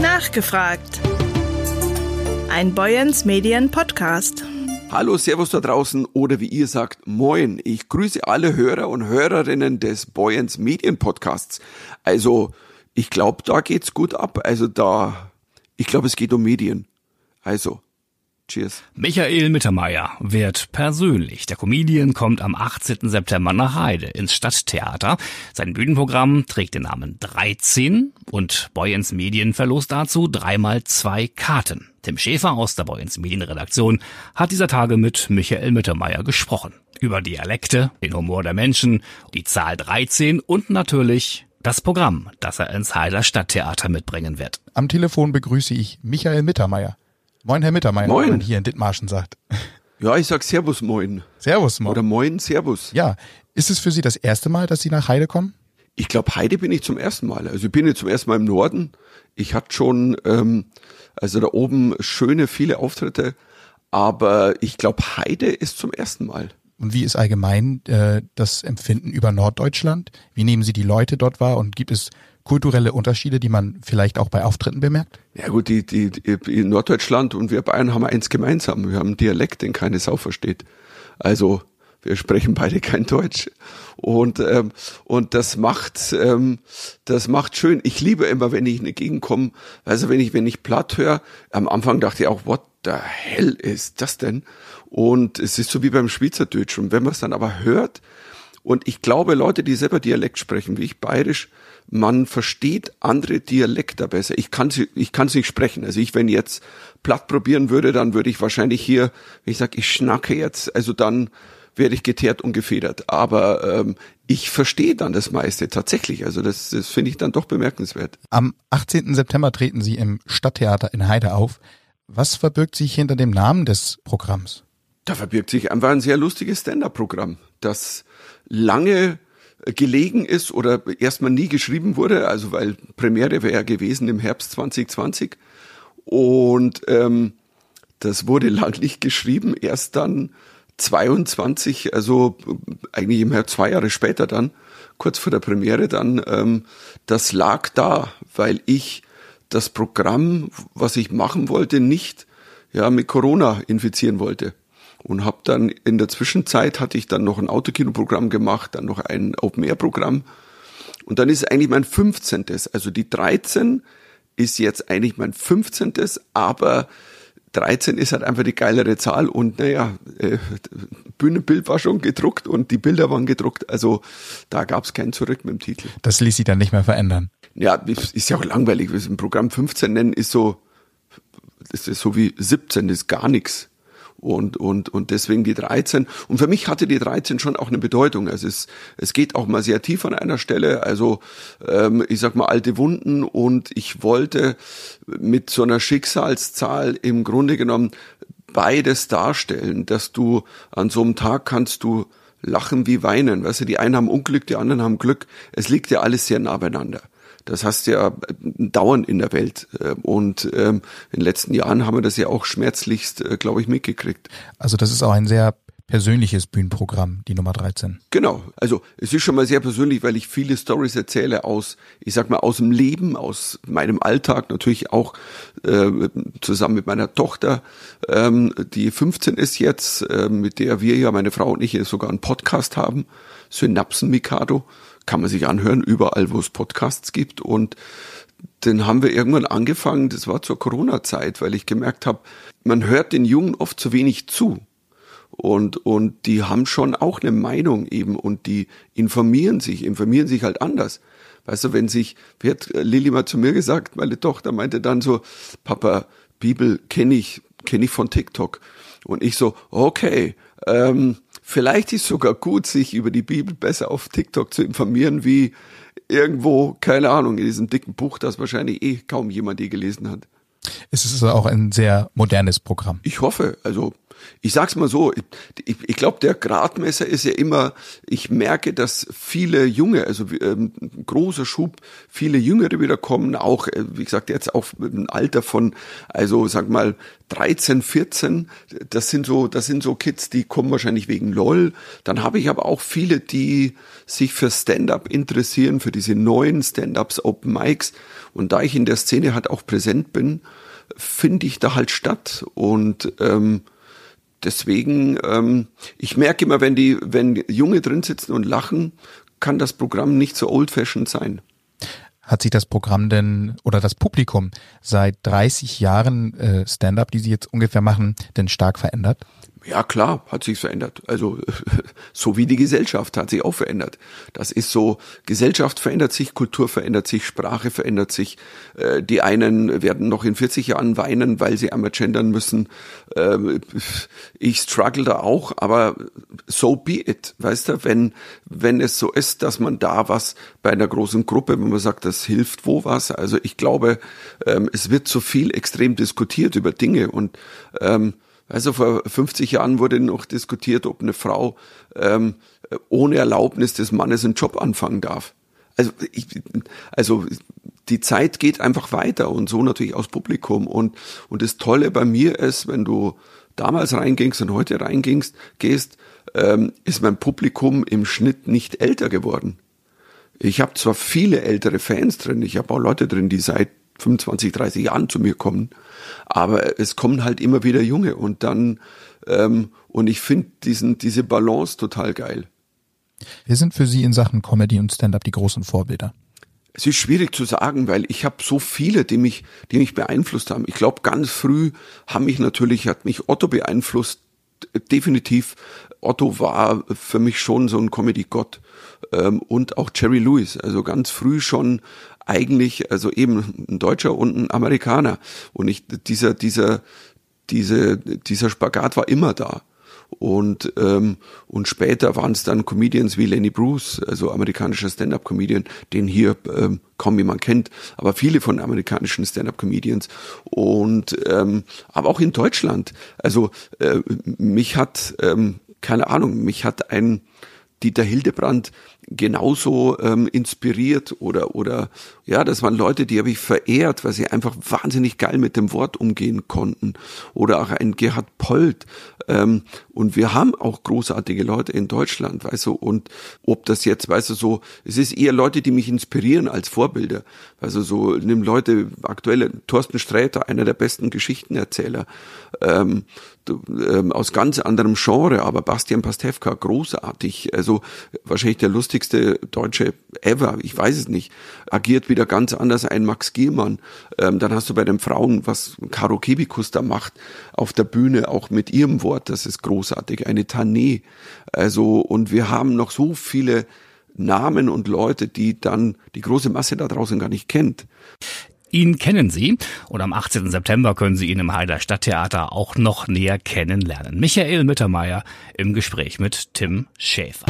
Nachgefragt. Ein Boyens Medien Podcast. Hallo, Servus da draußen oder wie ihr sagt, Moin. Ich grüße alle Hörer und Hörerinnen des Boyens Medien Podcasts. Also, ich glaube, da geht's gut ab. Also da, ich glaube, es geht um Medien. Also, Cheers. Michael Mittermeier wird persönlich. Der Comedian kommt am 18. September nach Heide ins Stadttheater. Sein Bühnenprogramm trägt den Namen 13 und Boyens Medien verlost dazu dreimal zwei Karten. Tim Schäfer aus der Boyens Medienredaktion hat dieser Tage mit Michael Mittermeier gesprochen. Über Dialekte, den Humor der Menschen, die Zahl 13 und natürlich das Programm, das er ins Heider Stadttheater mitbringen wird. Am Telefon begrüße ich Michael Mittermeier. Moin, Herr Mittermeier, Moin. man hier in Dithmarschen sagt. Ja, ich sag Servus Moin. Servus, moin. Oder Moin, Servus. Ja, ist es für Sie das erste Mal, dass Sie nach Heide kommen? Ich glaube, Heide bin ich zum ersten Mal. Also ich bin jetzt zum ersten Mal im Norden. Ich hatte schon, ähm, also da oben schöne, viele Auftritte. Aber ich glaube, Heide ist zum ersten Mal. Und wie ist allgemein äh, das Empfinden über Norddeutschland? Wie nehmen Sie die Leute dort wahr und gibt es kulturelle Unterschiede, die man vielleicht auch bei Auftritten bemerkt? Ja gut, die, die, die Norddeutschland und wir Bayern haben eins gemeinsam. Wir haben einen Dialekt, den keine Sau versteht. Also wir sprechen beide kein Deutsch. Und, ähm, und das macht, ähm, das macht schön. Ich liebe immer, wenn ich in eine Gegend komme, also wenn ich, wenn ich platt höre, am Anfang dachte ich auch, what the hell ist das denn? Und es ist so wie beim Schweizerdeutsch. Und wenn man es dann aber hört, und ich glaube, Leute, die selber Dialekt sprechen, wie ich bayerisch, man versteht andere Dialekte besser. Ich kann sie, ich kann sie nicht sprechen. Also ich, wenn jetzt platt probieren würde, dann würde ich wahrscheinlich hier, wenn ich sage, ich schnacke jetzt, also dann werde ich geteert und gefedert. Aber ähm, ich verstehe dann das meiste tatsächlich. Also das, das finde ich dann doch bemerkenswert. Am 18. September treten Sie im Stadttheater in Heide auf. Was verbirgt sich hinter dem Namen des Programms? Da verbirgt sich einfach ein sehr lustiges Stand-up-Programm, das lange gelegen ist oder erstmal nie geschrieben wurde, also weil Premiere wäre ja gewesen im Herbst 2020 und ähm, das wurde lang nicht geschrieben, erst dann 22, also eigentlich im Herbst zwei Jahre später dann, kurz vor der Premiere dann, ähm, das lag da, weil ich das Programm, was ich machen wollte, nicht ja mit Corona infizieren wollte und habe dann in der Zwischenzeit hatte ich dann noch ein Autokinoprogramm gemacht, dann noch ein Open Air Programm und dann ist es eigentlich mein 15. Also die 13 ist jetzt eigentlich mein 15. aber 13 ist halt einfach die geilere Zahl und naja, äh, Bühnenbild war schon gedruckt und die Bilder waren gedruckt, also da gab es kein Zurück mit dem Titel. Das ließ Sie dann nicht mehr verändern. Ja, ist ja auch langweilig, wir ein Programm 15 nennen ist so, das ist so wie 17, das ist gar nichts und, und, und deswegen die 13. Und für mich hatte die 13 schon auch eine Bedeutung. Also es, es geht auch mal sehr tief an einer Stelle. Also ähm, ich sag mal alte Wunden und ich wollte mit so einer Schicksalszahl im Grunde genommen beides darstellen, dass du an so einem Tag kannst du lachen wie weinen. Weißt du, die einen haben Unglück, die anderen haben Glück. Es liegt ja alles sehr nah beieinander. Das hast du ja dauernd in der Welt. Und ähm, in den letzten Jahren haben wir das ja auch schmerzlichst, äh, glaube ich, mitgekriegt. Also das ist auch ein sehr persönliches Bühnenprogramm, die Nummer 13. Genau. Also es ist schon mal sehr persönlich, weil ich viele Stories erzähle aus, ich sag mal, aus dem Leben, aus meinem Alltag, natürlich auch äh, zusammen mit meiner Tochter, ähm, die 15 ist jetzt, äh, mit der wir ja, meine Frau und ich, sogar einen Podcast haben, Synapsen Mikado kann man sich anhören, überall, wo es Podcasts gibt. Und den haben wir irgendwann angefangen, das war zur Corona-Zeit, weil ich gemerkt habe, man hört den Jungen oft zu wenig zu. Und, und die haben schon auch eine Meinung eben und die informieren sich, informieren sich halt anders. Weißt du, wenn sich, wie hat Lilly mal zu mir gesagt, meine Tochter meinte dann so, Papa, Bibel kenne ich, kenne ich von TikTok. Und ich so, okay, ähm, vielleicht ist sogar gut, sich über die Bibel besser auf TikTok zu informieren, wie irgendwo, keine Ahnung, in diesem dicken Buch, das wahrscheinlich eh kaum jemand je gelesen hat. Es ist auch ein sehr modernes Programm. Ich hoffe, also ich sag's mal so, ich, ich glaube, der Gradmesser ist ja immer, ich merke, dass viele Junge, also ähm, großer Schub, viele Jüngere wieder kommen, auch, äh, wie gesagt, jetzt auch im Alter von, also sag mal, 13, 14, das sind so, das sind so Kids, die kommen wahrscheinlich wegen LOL. Dann habe ich aber auch viele, die sich für Stand-up interessieren, für diese neuen Stand-ups, Open Mics. Und da ich in der Szene halt auch präsent bin, finde ich da halt statt. Und ähm, deswegen, ähm, ich merke immer, wenn die, wenn Junge drin sitzen und lachen, kann das Programm nicht so old-fashioned sein. Hat sich das Programm denn oder das Publikum seit 30 Jahren äh, Stand-up, die Sie jetzt ungefähr machen, denn stark verändert? Ja, klar, hat sich verändert. Also so wie die Gesellschaft hat sich auch verändert. Das ist so, Gesellschaft verändert sich, Kultur verändert sich, Sprache verändert sich. Äh, die einen werden noch in 40 Jahren weinen, weil sie einmal gendern müssen. Ähm, ich struggle da auch, aber so be it. Weißt du, wenn, wenn es so ist, dass man da was bei einer großen Gruppe, wenn man sagt, das hilft wo was. Also ich glaube, ähm, es wird zu viel extrem diskutiert über Dinge und ähm, also vor 50 Jahren wurde noch diskutiert, ob eine Frau ähm, ohne Erlaubnis des Mannes einen Job anfangen darf. Also, ich, also die Zeit geht einfach weiter und so natürlich aus Publikum. Und, und das Tolle bei mir ist, wenn du damals reingingst und heute reingingst, gehst, ähm, ist mein Publikum im Schnitt nicht älter geworden. Ich habe zwar viele ältere Fans drin, ich habe auch Leute drin, die seit 25, 30 Jahren zu mir kommen, aber es kommen halt immer wieder Junge und dann, ähm, und ich finde diesen, diese Balance total geil. Wer sind für Sie in Sachen Comedy und Stand-up die großen Vorbilder? Es ist schwierig zu sagen, weil ich habe so viele, die mich, die mich beeinflusst haben. Ich glaube, ganz früh haben mich natürlich, hat mich Otto beeinflusst, definitiv. Otto war für mich schon so ein Comedy-Gott. Ähm, und auch Jerry Lewis, also ganz früh schon eigentlich, also eben ein Deutscher und ein Amerikaner. Und ich, dieser, dieser, diese, dieser Spagat war immer da. Und, ähm, und später waren es dann Comedians wie Lenny Bruce, also amerikanischer Stand-up-Comedian, den hier ähm, kaum jemand kennt, aber viele von amerikanischen Stand-up-Comedians. Und ähm, aber auch in Deutschland. Also äh, mich hat, ähm, keine Ahnung, mich hat ein Dieter Hildebrand genauso ähm, inspiriert oder oder ja, das waren Leute, die habe ich verehrt, weil sie einfach wahnsinnig geil mit dem Wort umgehen konnten. Oder auch ein Gerhard Polt. Ähm, und wir haben auch großartige Leute in Deutschland, weißt du, und ob das jetzt, weißt du, so, es ist eher Leute, die mich inspirieren als Vorbilder. Also so, nimm Leute, aktuelle, Thorsten Sträter, einer der besten Geschichtenerzähler, ähm, ähm, aus ganz anderem Genre, aber Bastian Pastewka, großartig, also wahrscheinlich der lustigste Deutsche ever, ich weiß es nicht, agiert wieder ganz anders ein Max Giermann. Ähm, dann hast du bei den Frauen, was Caro Kebikus da macht, auf der Bühne, auch mit ihrem Wort, das ist großartig, eine Tané. Also, und wir haben noch so viele Namen und Leute, die dann die große Masse da draußen gar nicht kennt. Ihn kennen Sie und am 18. September können Sie ihn im Heider Stadttheater auch noch näher kennenlernen. Michael Mittermeier im Gespräch mit Tim Schäfer.